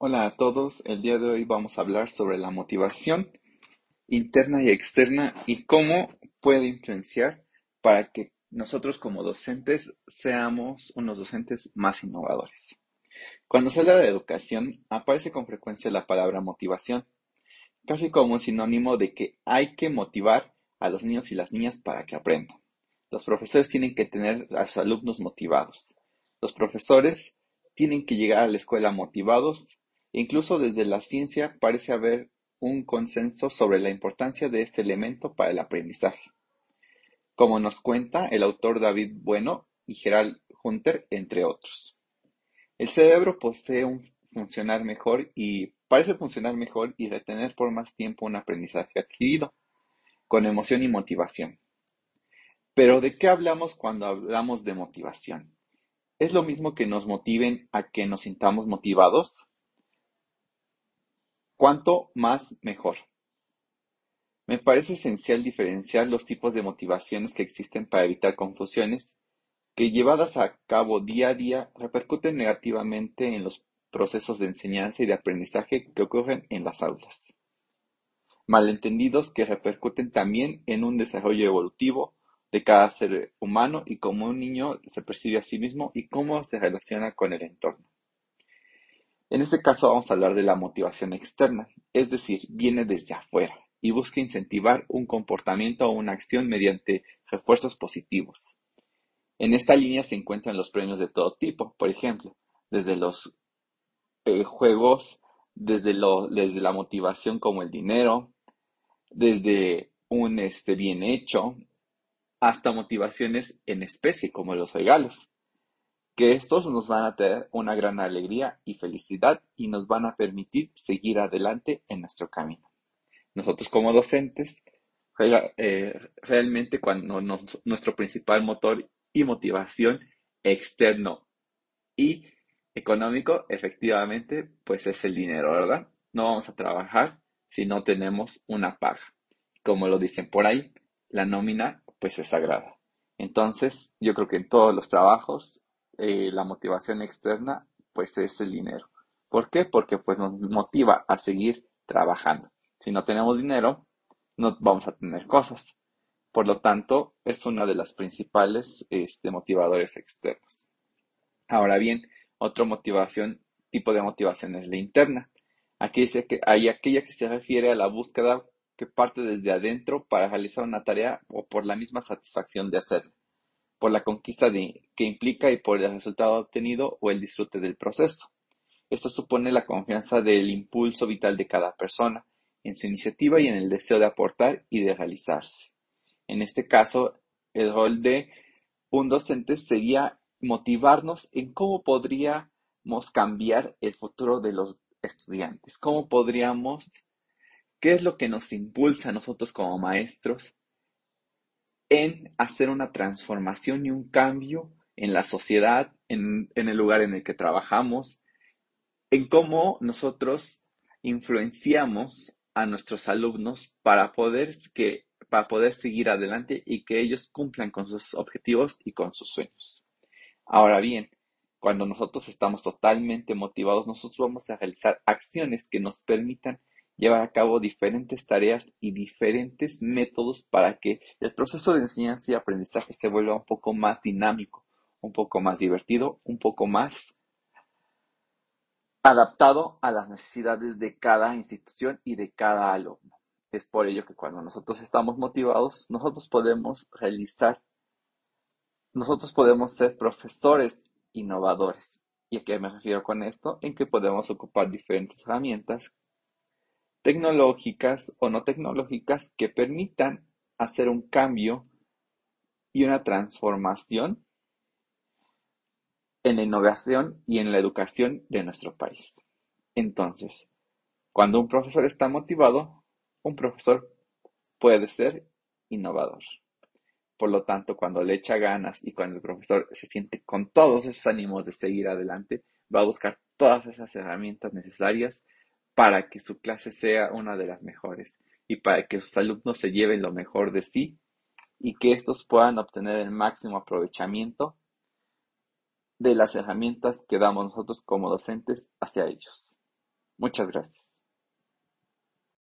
Hola a todos, el día de hoy vamos a hablar sobre la motivación interna y externa y cómo puede influenciar para que nosotros como docentes seamos unos docentes más innovadores. Cuando se habla de educación aparece con frecuencia la palabra motivación, casi como un sinónimo de que hay que motivar a los niños y las niñas para que aprendan. Los profesores tienen que tener a sus alumnos motivados. Los profesores tienen que llegar a la escuela motivados. Incluso desde la ciencia parece haber un consenso sobre la importancia de este elemento para el aprendizaje, como nos cuenta el autor David Bueno y Gerald Hunter, entre otros. El cerebro posee un funcionar mejor y parece funcionar mejor y retener por más tiempo un aprendizaje adquirido, con emoción y motivación. Pero ¿de qué hablamos cuando hablamos de motivación? ¿Es lo mismo que nos motiven a que nos sintamos motivados? Cuanto más mejor. Me parece esencial diferenciar los tipos de motivaciones que existen para evitar confusiones que llevadas a cabo día a día repercuten negativamente en los procesos de enseñanza y de aprendizaje que ocurren en las aulas. Malentendidos que repercuten también en un desarrollo evolutivo de cada ser humano y cómo un niño se percibe a sí mismo y cómo se relaciona con el entorno. En este caso vamos a hablar de la motivación externa, es decir, viene desde afuera y busca incentivar un comportamiento o una acción mediante refuerzos positivos. En esta línea se encuentran los premios de todo tipo, por ejemplo, desde los eh, juegos, desde, lo, desde la motivación como el dinero, desde un este, bien hecho, hasta motivaciones en especie como los regalos, que estos nos van a tener una gran alegría y felicidad y nos van a permitir seguir adelante en nuestro camino. Nosotros como docentes, eh, realmente cuando nuestro principal motor y motivación externo y económico, efectivamente, pues es el dinero, ¿verdad? No vamos a trabajar si no tenemos una paga. Como lo dicen por ahí, la nómina pues es sagrada. Entonces, yo creo que en todos los trabajos, eh, la motivación externa, pues es el dinero. ¿Por qué? Porque pues nos motiva a seguir trabajando. Si no tenemos dinero, no vamos a tener cosas. Por lo tanto, es una de las principales este, motivadores externos. Ahora bien, otra motivación, tipo de motivación es la interna. Aquí dice que hay aquella que se refiere a la búsqueda que parte desde adentro para realizar una tarea o por la misma satisfacción de hacerla, por la conquista que implica y por el resultado obtenido o el disfrute del proceso. Esto supone la confianza del impulso vital de cada persona, en su iniciativa y en el deseo de aportar y de realizarse. En este caso, el rol de un docente sería motivarnos en cómo podríamos cambiar el futuro de los estudiantes, cómo podríamos ¿Qué es lo que nos impulsa a nosotros como maestros en hacer una transformación y un cambio en la sociedad, en, el lugar en el que trabajamos, en cómo nosotros influenciamos a nuestros alumnos para poder, que, para poder seguir adelante y que ellos cumplan con sus objetivos y con sus sueños. Ahora bien, cuando nosotros estamos totalmente motivados, nosotros vamos a realizar acciones que nos permitan llevar a cabo diferentes tareas y diferentes métodos para que el proceso de enseñanza y aprendizaje se vuelva un poco más dinámico, un poco más divertido, un poco más adaptado a las necesidades de cada institución y de cada alumno. Es por ello que cuando nosotros estamos motivados, nosotros podemos realizar, nosotros podemos ser profesores innovadores. ¿Y a qué me refiero con esto? En que podemos ocupar diferentes herramientas tecnológicas o no tecnológicas que permitan hacer un cambio y una transformación en la innovación y en la educación de nuestro país. Entonces, cuando un profesor está motivado, un profesor puede ser innovador. Por lo tanto, cuando le echa ganas y cuando el profesor se siente con todos esos ánimos de seguir adelante, va a buscar todas esas herramientas necesarias para que su clase sea una de las mejores y para que sus alumnos se lleven lo mejor de sí y que estos puedan obtener el máximo aprovechamiento de las herramientas que damos nosotros como docentes hacia ellos. Muchas gracias.